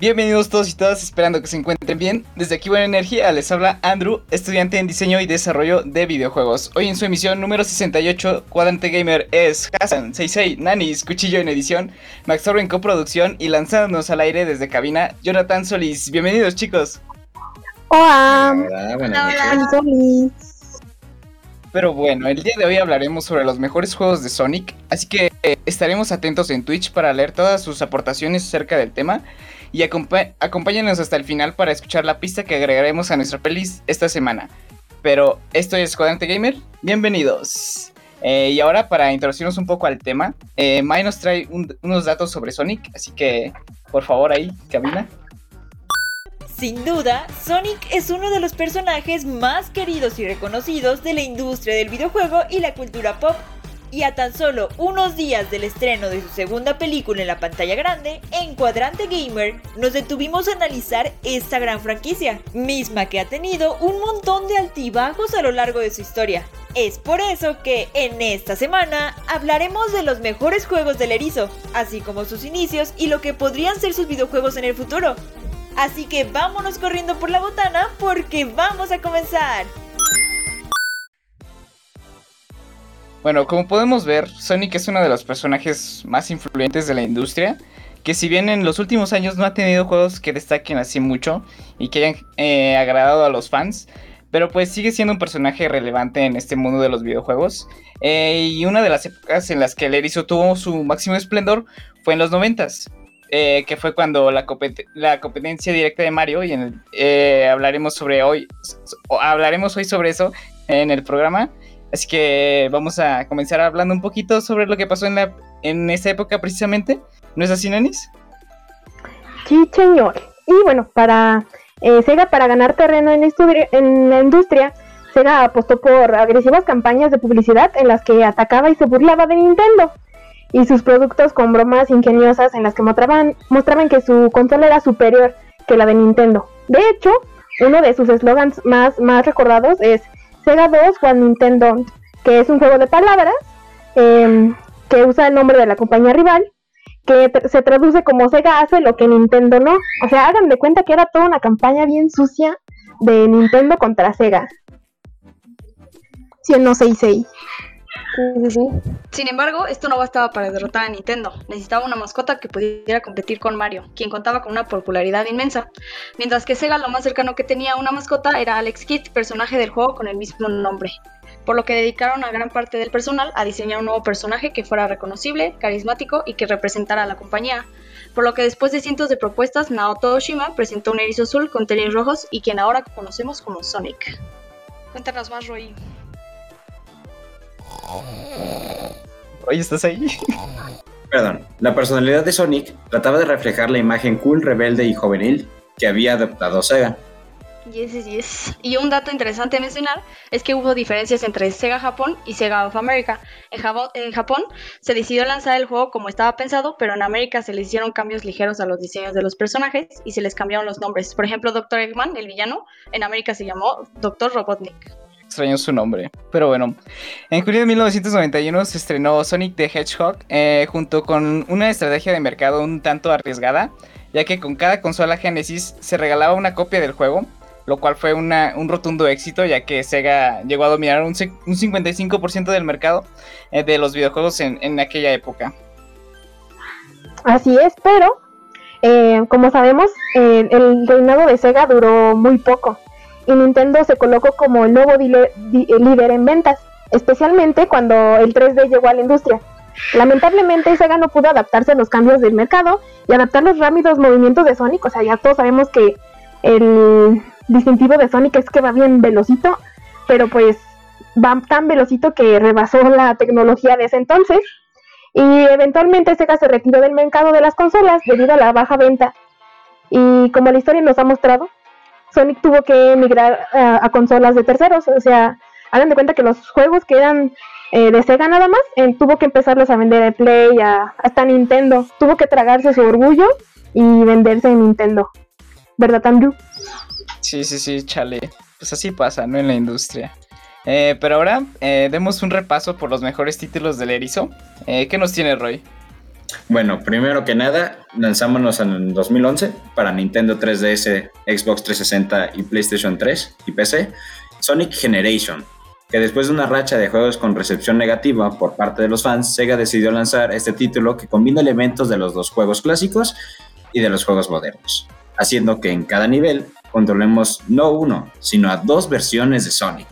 Bienvenidos todos y todas, esperando que se encuentren bien. Desde aquí Buena Energía les habla Andrew, estudiante en diseño y desarrollo de videojuegos. Hoy en su emisión número 68, Cuadrante Gamer es Hassan, Seisei, Nanis, Cuchillo en edición, Max en coproducción y lanzándonos al aire desde cabina, Jonathan Solís. Bienvenidos chicos. Hola. Hola, buenas noches. Pero bueno, el día de hoy hablaremos sobre los mejores juegos de Sonic, así que eh, estaremos atentos en Twitch para leer todas sus aportaciones acerca del tema y acompáñenos hasta el final para escuchar la pista que agregaremos a nuestra playlist esta semana. Pero esto es Cuadrante Gamer, bienvenidos. Eh, y ahora para introducirnos un poco al tema, eh, Mai nos trae unos datos sobre Sonic, así que por favor ahí, cabina. Sin duda, Sonic es uno de los personajes más queridos y reconocidos de la industria del videojuego y la cultura pop y a tan solo unos días del estreno de su segunda película en la pantalla grande, en Cuadrante Gamer nos detuvimos a analizar esta gran franquicia, misma que ha tenido un montón de altibajos a lo largo de su historia. Es por eso que en esta semana hablaremos de los mejores juegos del erizo, así como sus inicios y lo que podrían ser sus videojuegos en el futuro. Así que vámonos corriendo por la botana porque vamos a comenzar. Bueno, como podemos ver, Sonic es uno de los personajes más influyentes de la industria, que si bien en los últimos años no ha tenido juegos que destaquen así mucho y que hayan eh, agradado a los fans, pero pues sigue siendo un personaje relevante en este mundo de los videojuegos. Eh, y una de las épocas en las que el erizo tuvo su máximo esplendor fue en los noventas. Eh, que fue cuando la, competencia directa de Mario y en hablaremos sobre hoy hablaremos hoy sobre eso en el programa Así que vamos a comenzar hablando un poquito sobre lo que pasó en, la, en esa época precisamente. ¿No es así, Nanis? Sí, señor. Y bueno, para eh, Sega, para ganar terreno en, la industria, Sega apostó por agresivas campañas de publicidad en las que atacaba y se burlaba de Nintendo y sus productos con bromas ingeniosas en las que mostraban, mostraban que su consola era superior que la de Nintendo. De hecho, uno de sus eslogans más, más recordados es Sega 2 One Nintendo, que es un juego de palabras em, que usa el nombre de la compañía rival, que se traduce como Sega hace lo que Nintendo no. O sea, hagan de cuenta que era toda una campaña bien sucia de Nintendo contra Sega. 106.6. Sin embargo, esto no bastaba para derrotar a Nintendo. Necesitaba una mascota que pudiera competir con Mario, quien contaba con una popularidad inmensa. Mientras que Sega lo más cercano que tenía a una mascota era Alex Kidd, personaje del juego con el mismo nombre. Por lo que dedicaron a gran parte del personal a diseñar un nuevo personaje que fuera reconocible, carismático y que representara a la compañía. Por lo que después de cientos de propuestas, Naoto Oshima presentó un erizo azul con tenis rojos y quien ahora conocemos como Sonic. Cuéntanos más, Roy. Oye, ¿estás ahí? Perdón, la personalidad de Sonic trataba de reflejar la imagen cool, rebelde y juvenil que había adoptado Sega. Yes, yes, yes. Y un dato interesante a mencionar es que hubo diferencias entre Sega Japón y Sega of America. En Japón, en Japón se decidió lanzar el juego como estaba pensado, pero en América se le hicieron cambios ligeros a los diseños de los personajes y se les cambiaron los nombres. Por ejemplo, Dr. Eggman, el villano, en América se llamó Dr. Robotnik extraño su nombre. Pero bueno, en julio de 1991 se estrenó Sonic the Hedgehog eh, junto con una estrategia de mercado un tanto arriesgada, ya que con cada consola Genesis se regalaba una copia del juego, lo cual fue un rotundo éxito, ya que Sega llegó a dominar un, 55% del mercado eh, de los videojuegos en, aquella época. Así es, pero eh, como sabemos, el reinado de Sega duró muy poco y Nintendo se colocó como el nuevo líder en ventas, especialmente cuando el 3D llegó a la industria. Lamentablemente Sega no pudo adaptarse a los cambios del mercado y adaptar los rápidos movimientos de Sonic, o sea, ya todos sabemos que el distintivo de Sonic es que va bien velocito, pero pues va tan velocito que rebasó la tecnología de ese entonces y eventualmente Sega se retiró del mercado de las consolas debido a la baja venta. Y como la historia nos ha mostrado, Sonic tuvo que migrar a, a consolas de terceros. O sea, hagan de cuenta que los juegos que eran eh, de Sega nada más, eh, tuvo que empezarlos a vender en Play, a, hasta Nintendo. Tuvo que tragarse su orgullo y venderse en Nintendo. ¿Verdad, Andrew? Sí, sí, sí, chale. Pues así pasa, ¿no? En la industria. Eh, pero ahora eh, demos un repaso por los mejores títulos del Erizo. Eh, ¿Qué nos tiene Roy? Bueno, primero que nada, lanzámonos en 2011 para Nintendo 3DS, Xbox 360 y PlayStation 3 y PC, Sonic Generation, que después de una racha de juegos con recepción negativa por parte de los fans, Sega decidió lanzar este título que combina elementos de los dos juegos clásicos y de los juegos modernos, haciendo que en cada nivel controlemos no uno, sino a dos versiones de Sonic.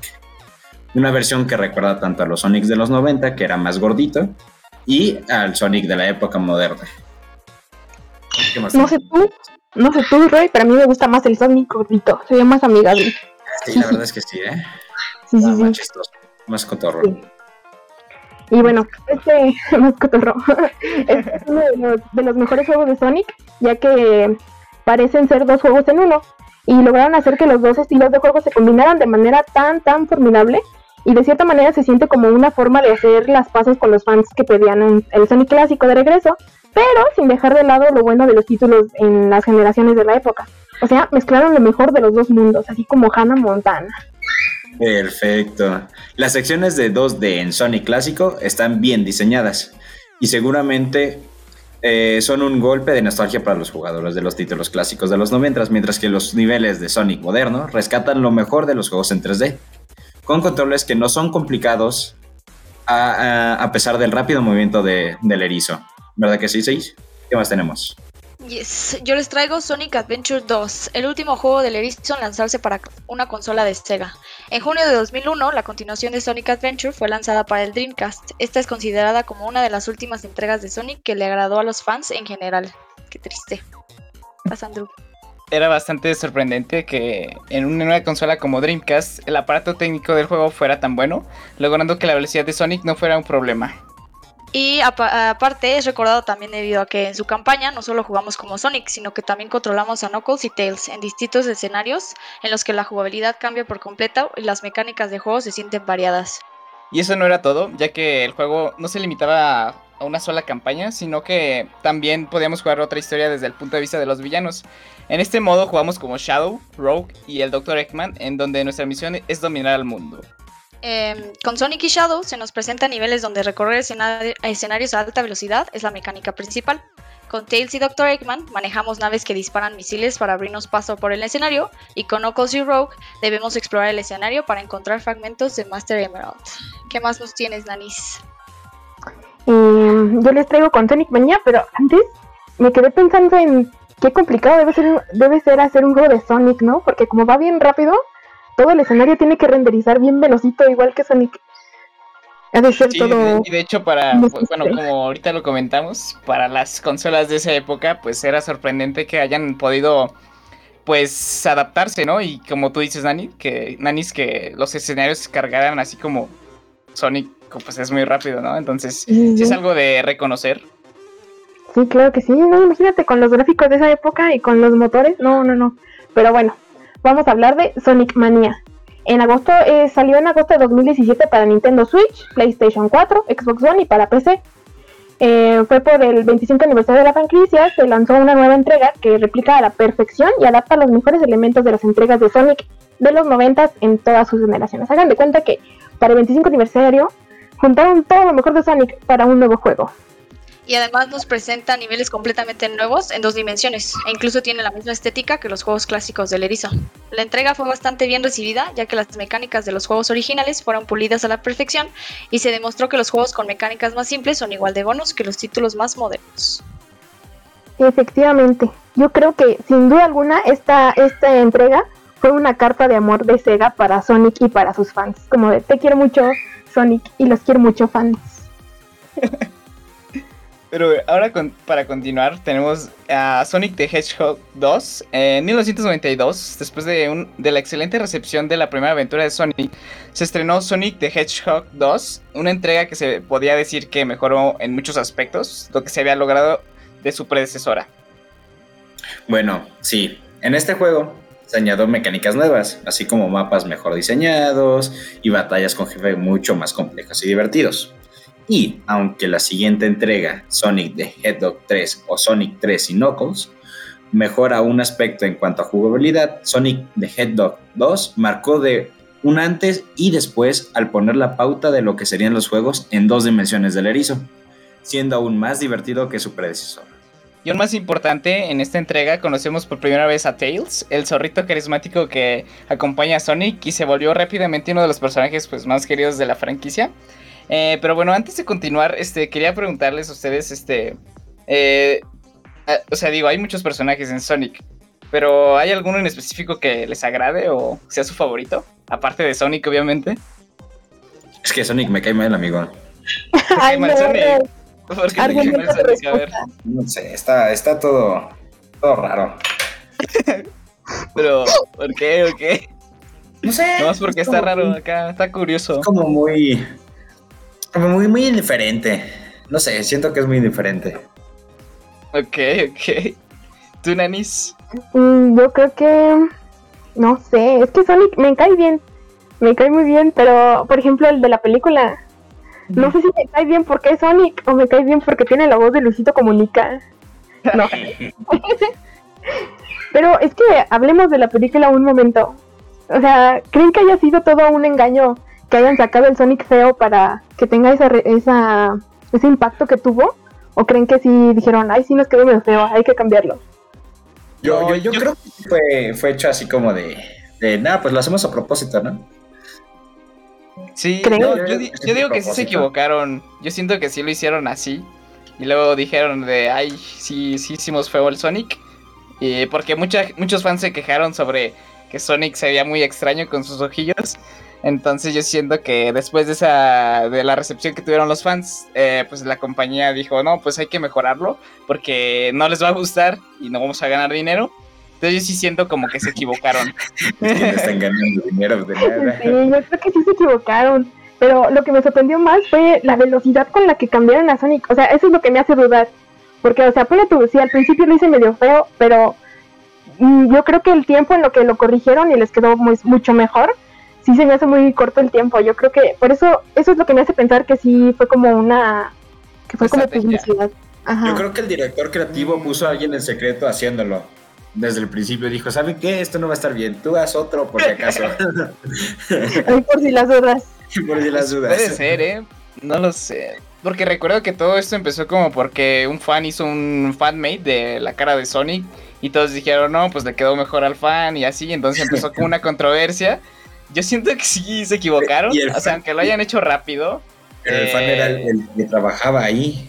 Una versión que recuerda tanto a los Sonics de los 90, que era más gordito, y al Sonic de la época moderna. ¿Qué más No sé tú, no sé tú, Roy, pero a mí me gusta más el Sonic gordito. Se ve más amigable. Sí, la verdad es que sí, ¿eh? Sí, sí, más sí. chistoso, más cotorro. Sí. Y bueno, este más cotorro. este es uno de los, de los mejores juegos de Sonic, ya que parecen ser dos juegos en uno. Y lograron hacer que los dos estilos de juego se combinaran de manera tan, tan formidable. Y de cierta manera se siente como una forma de hacer las paces con los fans que pedían el Sonic clásico de regreso, pero sin dejar de lado lo bueno de los títulos en las generaciones de la época. O sea, mezclaron lo mejor de los dos mundos, así como Hannah Montana. Perfecto. Las secciones de 2D en Sonic clásico están bien diseñadas y seguramente eh, son un golpe de nostalgia para los jugadores de los títulos clásicos de los 90, mientras que los niveles de Sonic moderno rescatan lo mejor de los juegos en 3D, con controles que no son complicados a, a- a pesar del rápido movimiento de- del erizo. ¿Verdad que sí, Seis? ¿Qué más tenemos? Yes, yo les traigo Sonic Adventure 2, el último juego del Erizo en lanzarse para una consola de Sega. En junio de 2001, la continuación de Sonic Adventure fue lanzada para el Dreamcast. Esta es considerada como una de las últimas entregas de Sonic que le agradó a los fans en general. Qué triste. Vas, Andrew. Era bastante sorprendente que en una, una consola como Dreamcast el aparato técnico del juego fuera tan bueno, logrando que la velocidad de Sonic no fuera un problema. Y apa- aparte es recordado también debido a que en su campaña no solo jugamos como Sonic, sino que también controlamos a Knuckles y Tails en distintos escenarios en los que la jugabilidad cambia por completo y las mecánicas de juego se sienten variadas. Y eso no era todo, ya que el juego no se limitaba a una sola campaña, sino que también podíamos jugar otra historia desde el punto de vista de los villanos. En este modo jugamos como Shadow, Rogue y el Dr. Eggman, en donde nuestra misión es dominar al mundo. Em, con Sonic y Shadow se nos presenta niveles donde recorrer escena- escenarios a alta velocidad es la mecánica principal. Con Tails y Dr. Eggman manejamos naves que disparan misiles para abrirnos paso por el escenario y con Knuckles y Rogue debemos explorar el escenario para encontrar fragmentos de Master Emerald. ¿Qué más nos tienes, Nanis? Eh, yo les traigo con Sonic Mania, pero antes me quedé pensando en qué complicado debe ser, debe ser hacer un juego de Sonic, ¿no? Porque como va bien rápido, todo el escenario tiene que renderizar bien velocito, igual que Sonic. Ha de ser Sí, todo... y de hecho para, pues, bueno, como ahorita lo comentamos, para las consolas de esa época, pues era sorprendente que hayan podido, pues, adaptarse, ¿no? Y como tú dices, Nani, que, Nanis, que los escenarios se cargaran así como Sonic, pues es muy rápido, ¿no? Entonces, Sí, sí es algo de reconocer. Sí, claro que sí. No, imagínate con los gráficos de esa época y con los motores. No, no, no. Pero bueno, vamos a hablar de Sonic Mania. En agosto, eh, salió en agosto de 2017 para Nintendo Switch, PlayStation 4, Xbox One y para PC. Eh, fue por el 25 aniversario de la franquicia, se lanzó una nueva entrega que replica a la perfección y adapta los mejores elementos de las entregas de Sonic de los 90 en todas sus generaciones. Hagan de cuenta que para el 25 aniversario juntaron todo lo mejor de Sonic para un nuevo juego. Y además nos presenta niveles completamente nuevos en dos dimensiones, e incluso tiene la misma estética que los juegos clásicos del erizo. La entrega fue bastante bien recibida, ya que las mecánicas de los juegos originales fueron pulidas a la perfección, y se demostró que los juegos con mecánicas más simples son igual de buenos que los títulos más modernos. Efectivamente, yo creo que sin duda alguna esta, esta entrega fue una carta de amor de Sega para Sonic y para sus fans. Como de te quiero mucho Sonic y los quiero mucho fans. Pero ahora con- para continuar tenemos a Sonic the Hedgehog 2. En 1992, después de, un- de la excelente recepción de la primera aventura de Sonic, se estrenó Sonic the Hedgehog 2, una entrega que se podía decir que mejoró en muchos aspectos lo que se había logrado de su predecesora. Bueno, sí. En este juego se añadió mecánicas nuevas, así como mapas mejor diseñados y batallas con jefes mucho más complejas y divertidos. Y aunque la siguiente entrega, Sonic the Hedgehog 3 o Sonic 3 y Knuckles, mejora un aspecto en cuanto a jugabilidad, Sonic the Hedgehog 2 marcó de un antes y después al poner la pauta de lo que serían los juegos en dos dimensiones del erizo, siendo aún más divertido que su predecesor. Y aún más importante, en esta entrega conocemos por primera vez a Tails, el zorrito carismático que acompaña a Sonic y se volvió rápidamente uno de los personajes pues, más queridos de la franquicia. Eh, pero bueno, antes de continuar, este, quería preguntarles a ustedes, este, eh, ah, o sea, digo, hay muchos personajes en Sonic, pero ¿hay alguno en específico que les agrade o sea su favorito? Aparte de Sonic, obviamente. Es que Sonic me cae mal, amigo. Ay, mal no, Sonic? ¿Por qué te cae Argumento mal de Sonic? A ver, respuesta. No sé, está, está todo, todo raro. pero ¿por qué o qué? No sé. No, es porque es está raro muy- acá, está curioso. Es como muy. Como muy, muy indiferente. No sé, siento que es muy indiferente. Ok, ok. ¿Tú, Nanis? Mm, yo creo que. No sé, es que Sonic me cae bien. Me cae muy bien, pero por ejemplo el de la película. No sé si me cae bien porque es Sonic o me cae bien porque tiene la voz de Luisito Comunica. No. pero es que hablemos de la película un momento. O sea, ¿creen que haya sido todo un engaño que hayan sacado el Sonic feo para que tenga esa, re- esa ese impacto que tuvo? ¿O creen que sí dijeron, ay, sí nos quedó medio feo, hay que cambiarlo? Yo, yo, yo yo- creo que fue, fue hecho así como de. de nada, pues lo hacemos a propósito, ¿no? Sí, Creo. no, yo, di- yo digo que sí se equivocaron. Yo siento que sí lo hicieron así. Y luego dijeron de, ay, sí, sí hicimos feo el Sonic. Y porque mucha, muchos fans se quejaron sobre que Sonic se veía muy extraño con sus ojillos. Entonces yo siento que después de esa de la recepción que tuvieron los fans, eh, pues la compañía dijo, no, pues hay que mejorarlo porque no les va a gustar y no vamos a ganar dinero. Entonces yo sí siento como que se equivocaron. Que le están ganando dinero de nada. Sí, yo creo que sí se equivocaron. Pero lo que me sorprendió más fue la velocidad con la que cambiaron a Sonic. O sea, eso es lo que me hace dudar. Porque, o sea, pone tú, sí, al principio lo hice medio feo, pero mm, yo creo que el tiempo en lo que lo corrigieron y les quedó muy- mucho mejor, sí se me hace muy corto el tiempo. Yo creo que, por eso, eso es lo que me hace pensar que sí fue como una. que fue como publicidad. Ajá. Yo creo que el director creativo puso a alguien en secreto haciéndolo. Desde el principio dijo, ¿saben qué? Esto no va a estar bien. Tú haz otro por si acaso. Ay, por si las dudas. por si las dudas. Puede ser, ¿eh? No lo sé. Porque recuerdo que todo esto empezó como porque un fan hizo un fanmate de la cara de Sonic y todos dijeron, no, pues le quedó mejor al fan y así, entonces empezó como una controversia. Yo siento que sí se equivocaron, o sea, fan- aunque lo hayan hecho rápido. Pero el fan era el, el que trabajaba ahí.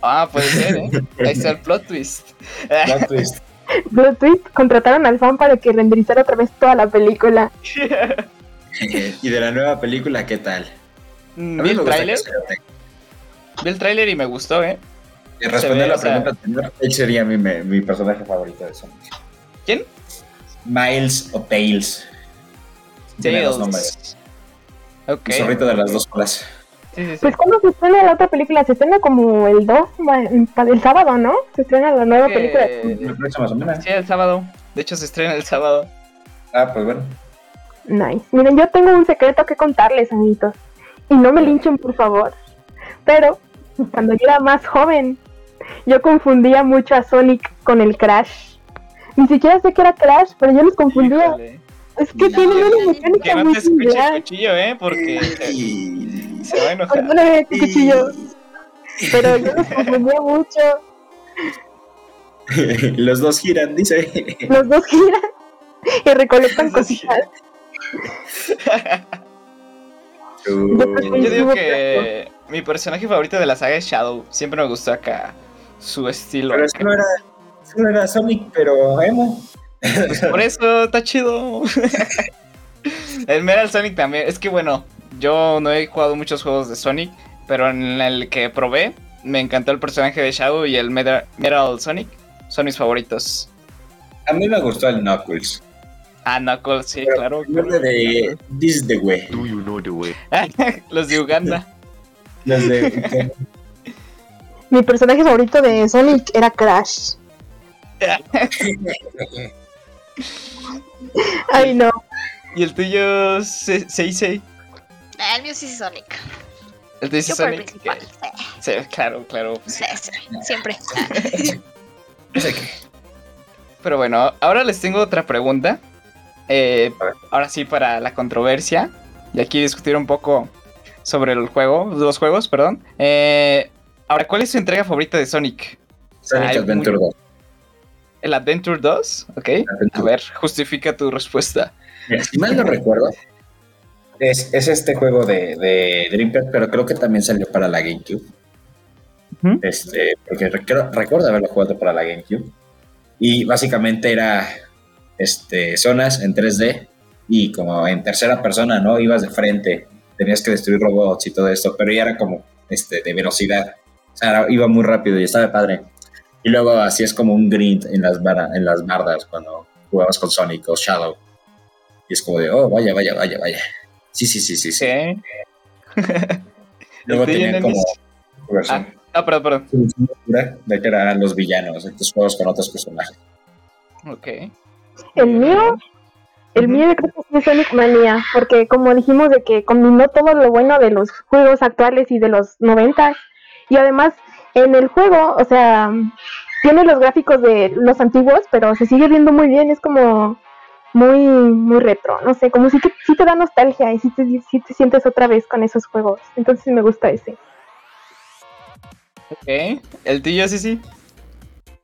Ah, puede ser, ¿eh? Ahí está el plot twist. Plot twist. Plot twist, contrataron al fan para que renderizara otra vez toda la película. y de la nueva película, ¿qué tal? A Vi el tráiler, sea- vi el tráiler y me gustó, ¿eh? Y responder ve, la o sea- pregunta anterior, él sería mi, mi personaje favorito de Sonic. ¿Quién? Miles o Tails. Tiene dos Tails. nombres. Ok. El zorrito de las dos colas. Sí, sí, sí. Pues cuando se estrena la otra película, se estrena como el 2, ma- para el sábado, ¿no? Se estrena la nueva película. La próxima semana. Sí, el sábado. De hecho, se estrena el sábado. Ah, pues bueno. Nice. Miren, yo tengo un secreto que contarles, amiguitos. Y no me linchen, por favor. Pero, cuando yo era más joven, yo confundía mucho a Sonic con el Crash. Ni siquiera sé que era Crash, pero yo los confundía. Híjole. Es que tienen una Que mecánica no muy te escuche el similar. cuchillo, ¿eh? Porque. Se va a enojar. Perdóname, cuchillo. Pero yo los confundía mucho. Los dos giran, dice. Los dos giran y recolectan cositas. Uh, Yo digo que mi personaje favorito de la saga es Shadow. Siempre me gustó acá su estilo. Pero eso no era, eso no era Sonic, pero emo. Pues por eso está chido. el Metal Sonic también. Es que bueno, yo no he jugado muchos juegos de Sonic, pero en el que probé me encantó el personaje de Shadow y el Metal, Metal Sonic. Son mis favoritos. A mí me gustó el Knuckles. Ah, Knuckles, sí, Pero claro. vez de This is the way. Do you know the way? Los de Uganda. Los de Mi personaje favorito de Sonic era Crash. Ay, no. ¿Y el tuyo, Se- Seisei? Ah, El mío sí es Sonic. El Yo por el Sonic. principal. Sí, Sí, claro, claro. sí, sí, siempre. Pero bueno, ahora les tengo otra pregunta. Eh, ahora sí, para la controversia. Y aquí discutir un poco sobre el juego, los juegos, perdón. Eh, ahora, ¿cuál es su entrega favorita de Sonic? Sonic Adventure muy- 2. ¿El Adventure 2? Ok. A ver, justifica tu respuesta. Si mal no recuerdo, es, es este juego de, de Dreamcast, pero creo que también salió para la GameCube. Este, porque recuerdo, recuerdo haberlo jugado para la GameCube. Y básicamente era este, zonas en 3D y como en tercera persona, ¿no? Ibas de frente, tenías que destruir robots y todo esto, pero ya era como este, de velocidad. O sea, iba muy rápido y estaba padre. Y luego así es como un grind en las, en las bardas cuando jugabas con Sonic o Shadow. Y es como de, oh, vaya, vaya, vaya, vaya. Sí, sí, sí, sí. sí. Luego ¿El tuyo, tenían como versión Ah, perdón, perdón. oscura de que eran los villanos, estos juegos con otros personajes. Ok. El mío, el Ujú. mío yo creo que sí es Sonic Mania, porque como dijimos de que combinó todo lo bueno de los juegos actuales y de los 90 y además en el juego, o sea, tiene los gráficos de los antiguos, pero se sigue viendo muy bien, es como muy muy retro, no sé, como si te, sí te da nostalgia y si te, sí te sientes otra vez con esos juegos, entonces me gusta ese. Ok. ¿El tuyo, sí, sí?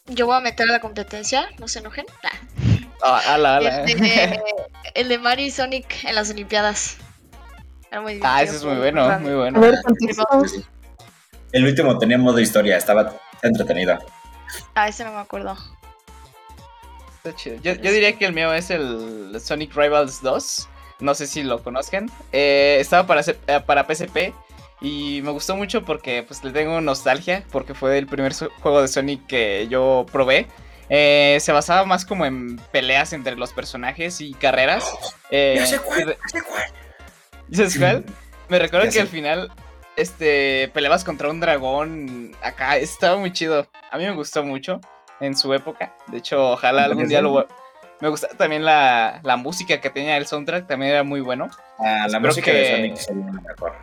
Yo voy a meter a la competencia, no se enojen. Nah. Ah, ala, ala. El, de, el de Mario y Sonic en las Olimpiadas. Era muy Ah, ese es muy bueno, muy A bueno. El último tenía modo historia, estaba entretenido. Ah, ese no me acuerdo. Está chido. Yo, yo diría que el mío es el Sonic Rivals 2. No sé si lo conozcan. Eh, estaba para, eh, para PSP y me gustó mucho porque pues le tengo nostalgia porque fue el primer juego de Sonic que yo probé. Eh, se basaba más como en peleas entre los personajes y carreras. Eh, Ya sé cuál, ya sé cuál. ¿y ¿Sabes cuál? Me recuerdo Ya que sé. al final este peleabas contra un dragón acá. Estaba muy chido. A mí me gustó mucho en su época. De hecho, ojalá algún día lo... Me gusta también la, la música que tenía el soundtrack, también era muy bueno. Ah, la Espero música de Sonic sería mejor.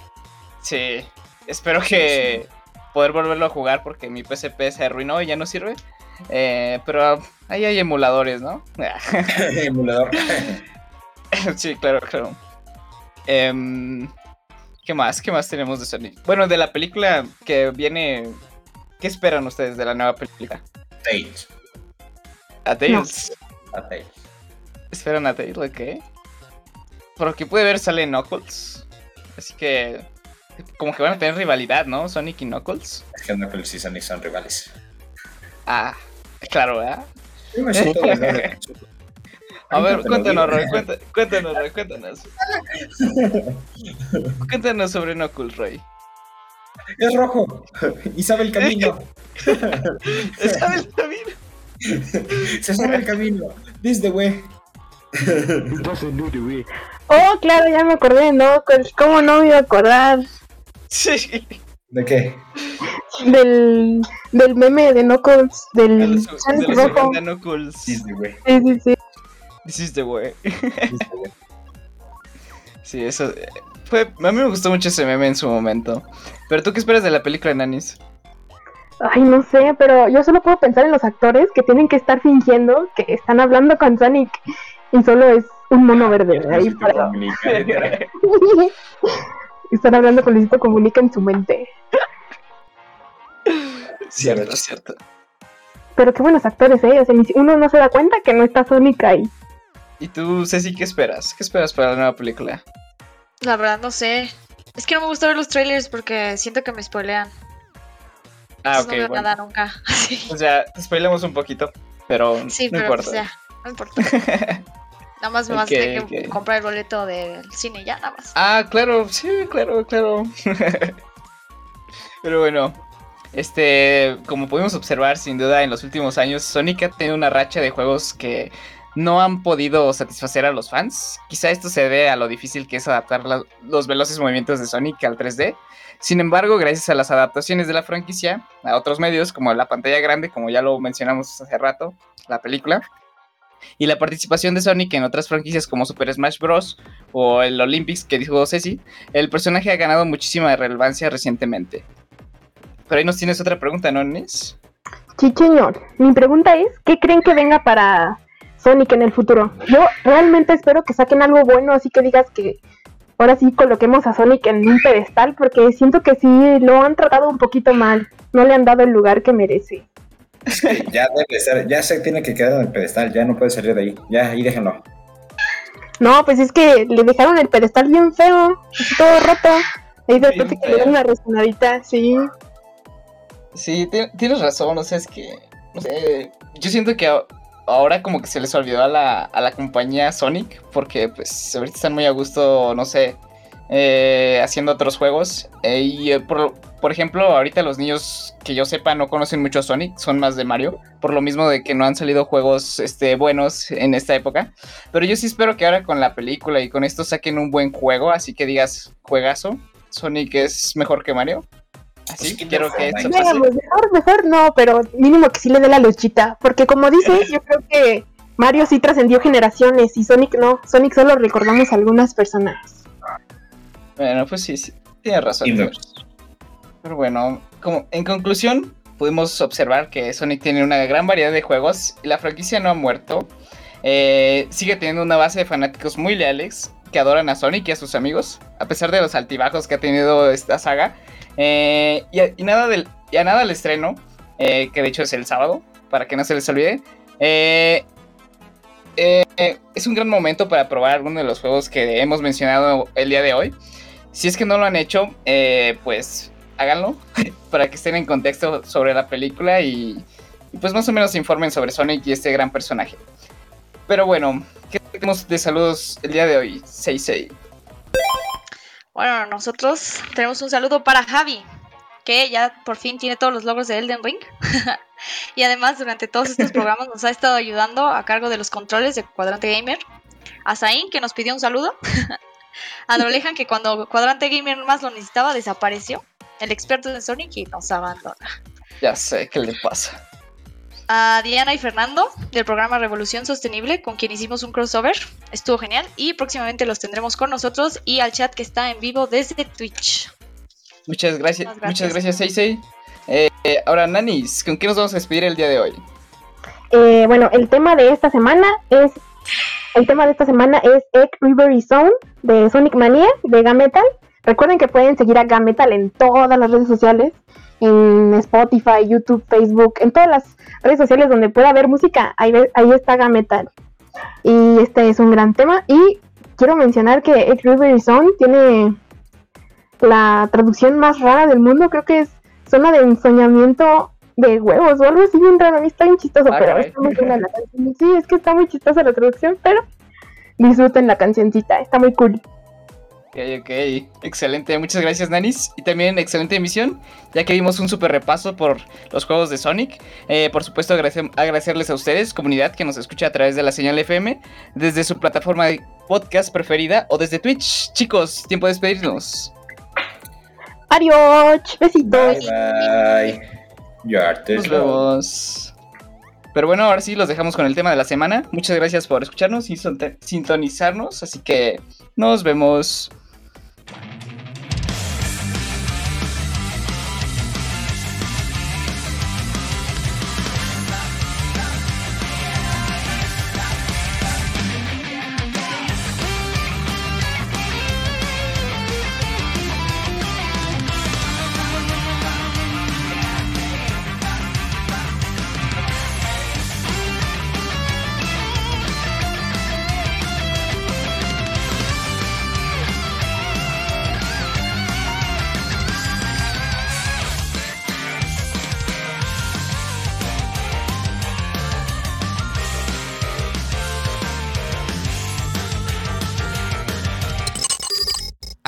Sí, espero que poder volverlo a jugar porque mi PSP se arruinó y ya no sirve. Eh, pero ahí hay emuladores, ¿no? Emulador. sí, claro, claro. Em, ¿Qué más? ¿Qué más tenemos de Sonic? Bueno, de la película que viene... ¿Qué esperan ustedes de la nueva película? Tails. ¿A Tails? A Tails. ¿Esperan a Tails? ¿Qué? Por lo que puede ver sale Knuckles. Así que... Como que van a tener rivalidad, ¿no? Sonic y Knuckles. Es que Knuckles y Sonic son rivales. Ah, claro, ¿verdad? Yo me siento de nuevo. A ver, cuéntanos. Roy, cuenta- cuéntanos, Roy, cuéntanos. Cuéntanos sobre Knuckles, Roy. Es rojo y sabe el camino. ¿Sabe el camino? Se sabe el camino. This the way. Oh, claro, ya me acordé, ¿no? Pues, ¿Cómo no me iba a acordar Sí. ¿De qué? del, del meme de Knuckles, del de rojo? Knuckles. This the way. Sí, sí, sí. This is the way. This the way. Sí, eso. Fue, a mí me gustó mucho ese meme en su momento. Pero tú qué esperas de la película, Nanis? Ay, no sé, pero yo solo puedo pensar en los actores que tienen que estar fingiendo que están hablando con Sonic y solo es un mono verde ahí para... Están hablando con Luisito Comunica en su mente. Cierto, cierto. Pero qué buenos actores, ¿eh? O sea, ni si- uno no se da cuenta que no está Sonic ahí. ¿Y tú, Ceci, qué esperas? ¿Qué esperas para la nueva película? La verdad, no sé. Es que no me gusta ver los trailers porque siento que me spoilean. Ah, Entonces ok, no veo bueno. nada nunca. Sí, O sea, te spoilemos un poquito, pero sí no pero importa. pues ya, no importa. Nada más me vas a tener que comprar el boleto del cine, ya nada más. Ah, claro, sí, claro, claro. Pero bueno, este, como pudimos observar, sin duda, en los últimos años, Sonic ha tenido una racha de juegos que no han podido satisfacer a los fans. Quizá esto se debe a lo difícil que es adaptar los veloces movimientos de Sonic al 3D. Sin embargo, gracias a las adaptaciones de la franquicia a otros medios, como la pantalla grande, como ya lo mencionamos hace rato, la película, y la participación de Sonic en otras franquicias como Super Smash Bros. o el Olympics que dijo Ceci, el personaje ha ganado muchísima relevancia recientemente. Pero ahí nos tienes otra pregunta, ¿no, Nis? Sí, señor. Mi pregunta es, ¿qué creen que venga para Sonic en el futuro? Yo realmente espero que saquen algo bueno, así que digas que ahora sí coloquemos a Sonic en un pedestal, porque siento que sí lo han tratado un poquito mal. No le han dado el lugar que merece. ya debe ser, ya se tiene que quedar en el pedestal, ya no puede salir de ahí. Ya, ahí déjenlo. No, pues es que le dejaron el pedestal bien feo, todo roto. Ahí de repente que le dan una resonadita, sí. Sí, tienes razón, o sea, es que, no sé, yo siento que ahora como que se les olvidó a la, a la compañía Sonic, porque pues ahorita están muy a gusto, no sé, eh, haciendo otros juegos. Eh, y eh, por, por, ejemplo, ahorita los niños que yo sepa no conocen mucho Sonic, son más de Mario, por lo mismo de que no han salido juegos este, buenos en esta época. Pero yo sí espero que ahora con la película y con esto saquen un buen juego, así que digas, juegazo, Sonic es mejor que Mario. Así que quiero que esto pase. Mejor, mejor no, pero mínimo que sí le dé la luchita. Porque como dices, yo creo que Mario sí trascendió generaciones y Sonic no. Sonic solo recordamos a algunas personas. Bueno, pues sí, sí tiene razón. Pero bueno, como en conclusión, pudimos observar que Sonic tiene una gran variedad de juegos y la franquicia no ha muerto. Eh, sigue teniendo una base de fanáticos muy leales que adoran a Sonic y a sus amigos, a pesar de los altibajos que ha tenido esta saga. Eh, y, nada del, y a nada el estreno, eh, que de hecho es el sábado, para que no se les olvide. Eh, es un gran momento para probar alguno de los juegos que hemos mencionado el día de hoy. Si es que no lo han hecho, pues háganlo para que estén en contexto sobre la película y, y, pues más o menos informen sobre Sonic y este gran personaje. Pero bueno, ¿qué tenemos de saludos el día de hoy? 6-6. Bueno, nosotros tenemos un saludo para Javi, que ya por fin tiene todos los logros de Elden Ring. y además, durante todos estos programas nos ha estado ayudando a cargo de los controles de Cuadrante Gamer. A Zain, que nos pidió un saludo. a Drolejan, que cuando Cuadrante Gamer más lo necesitaba, desapareció. El experto de Sonic y nos abandona. Ya sé qué le pasa a Diana y Fernando del programa Revolución Sostenible, con quien hicimos un crossover. Estuvo genial y próximamente los tendremos con nosotros y al chat que está en vivo desde Twitch. Muchas gracias, muchas gracias, Seisei. Eh, ahora, Nanis, ¿con qué nos vamos a despedir el día de hoy? Eh, bueno, el tema de esta semana es el tema de esta semana es Egg River Zone de Sonic Mania de Gametal. Recuerden que pueden seguir a Gametal en todas las redes sociales en Spotify, YouTube, Facebook, en todas las redes sociales donde pueda haber música, ahí, ahí está Gametal. Y este es un gran tema. Y quiero mencionar que Egg River Zone tiene la traducción más rara del mundo, creo que es zona de ensoñamiento de huevos o algo así bien raro. A mí está bien chistoso, ah, pero está muy la canción. Sí, es que está muy chistosa la traducción, pero disfruten la cancioncita, está muy cool. Ok, ok. Excelente. Muchas gracias, Nanis. Y también excelente emisión, ya que vimos un super repaso por los juegos de Sonic. Eh, por supuesto, agradecerles a ustedes, comunidad que nos escucha a través de la señal FM, desde su plataforma de podcast preferida o desde Twitch. Chicos, tiempo de despedirnos. Adiós. Besitos. Bye, bye. Nos vemos. Pero bueno, ahora sí los dejamos con el tema de la semana. Muchas gracias por escucharnos y sintonizarnos. Así que nos vemos. Thank you.